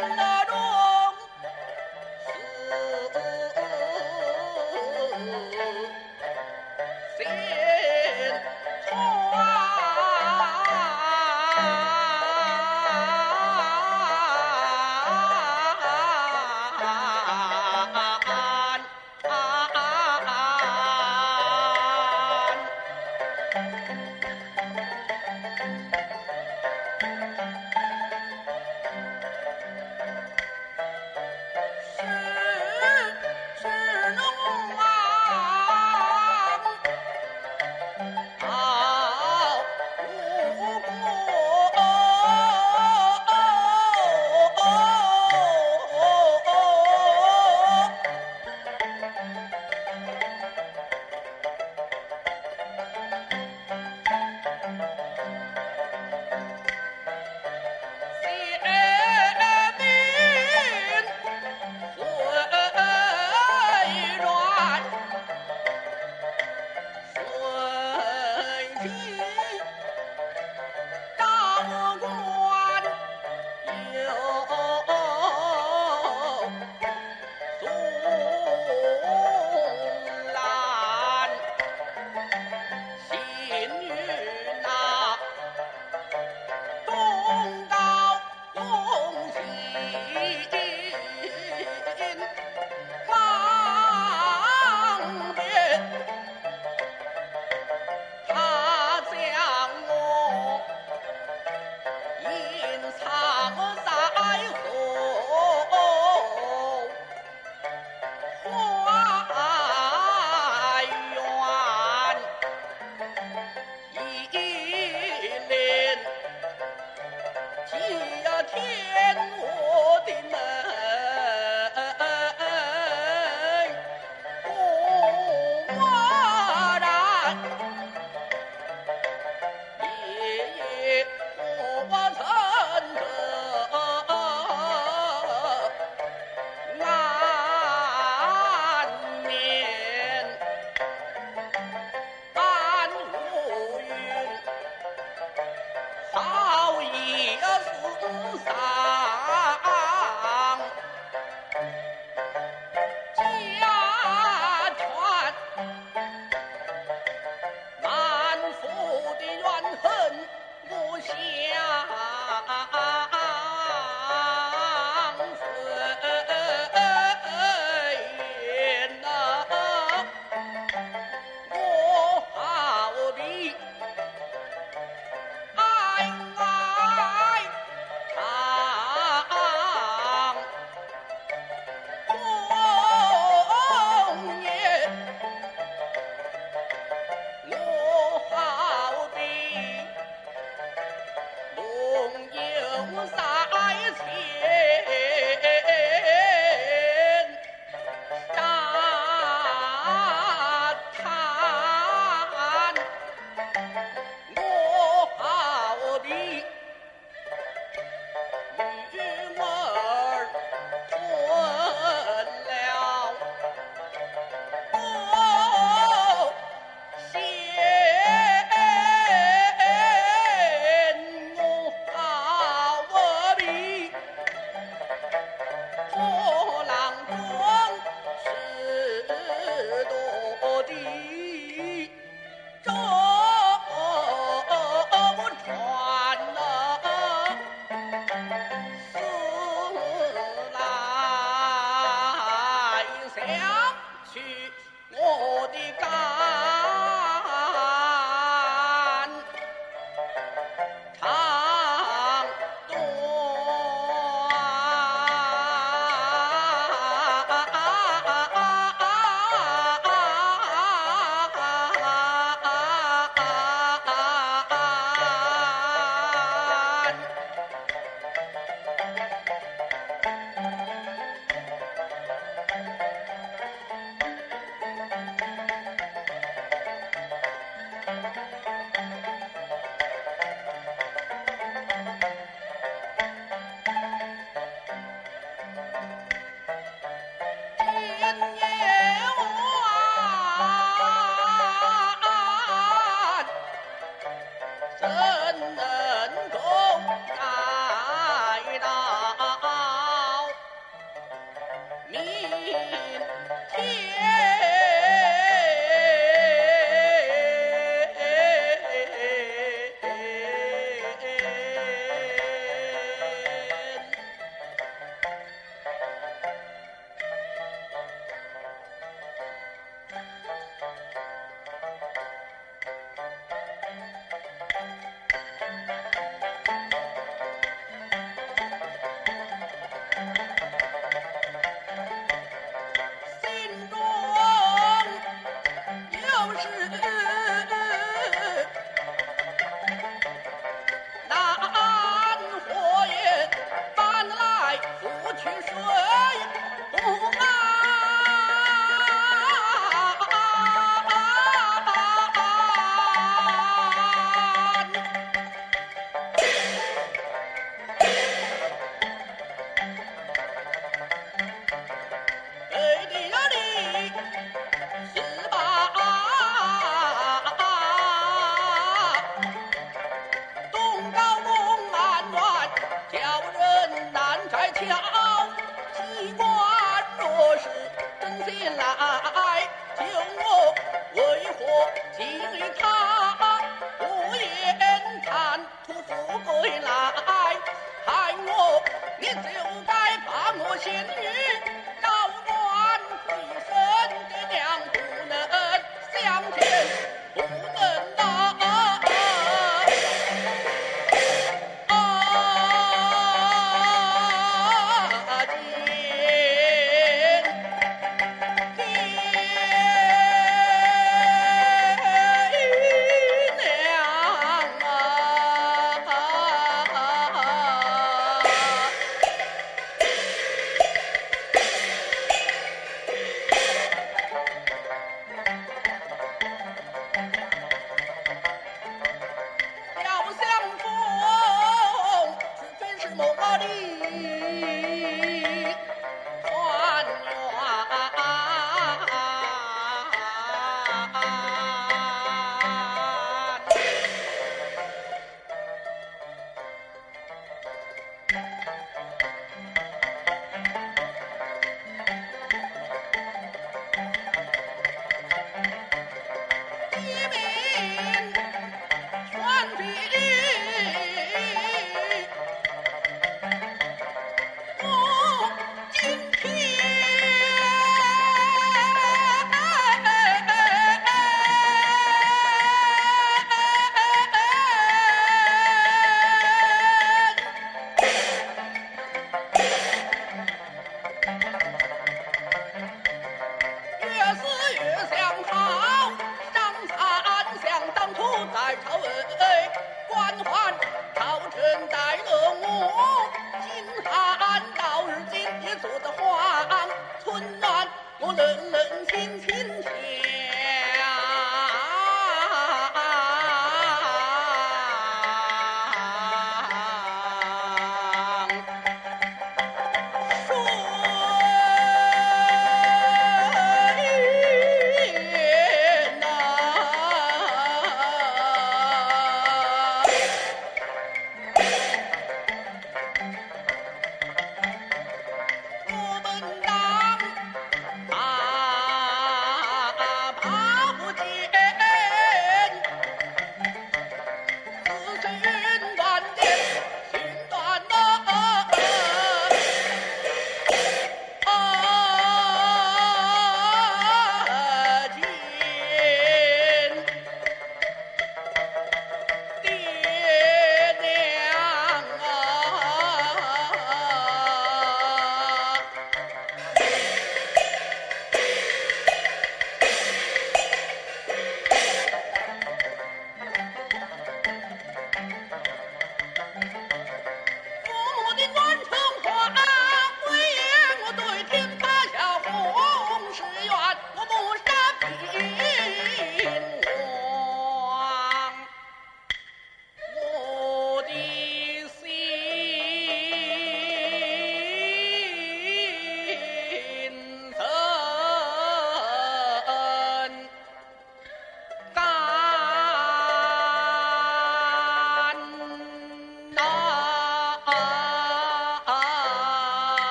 No! Sai 都是。今日他无言谈吐富贵来，害我你就该把我先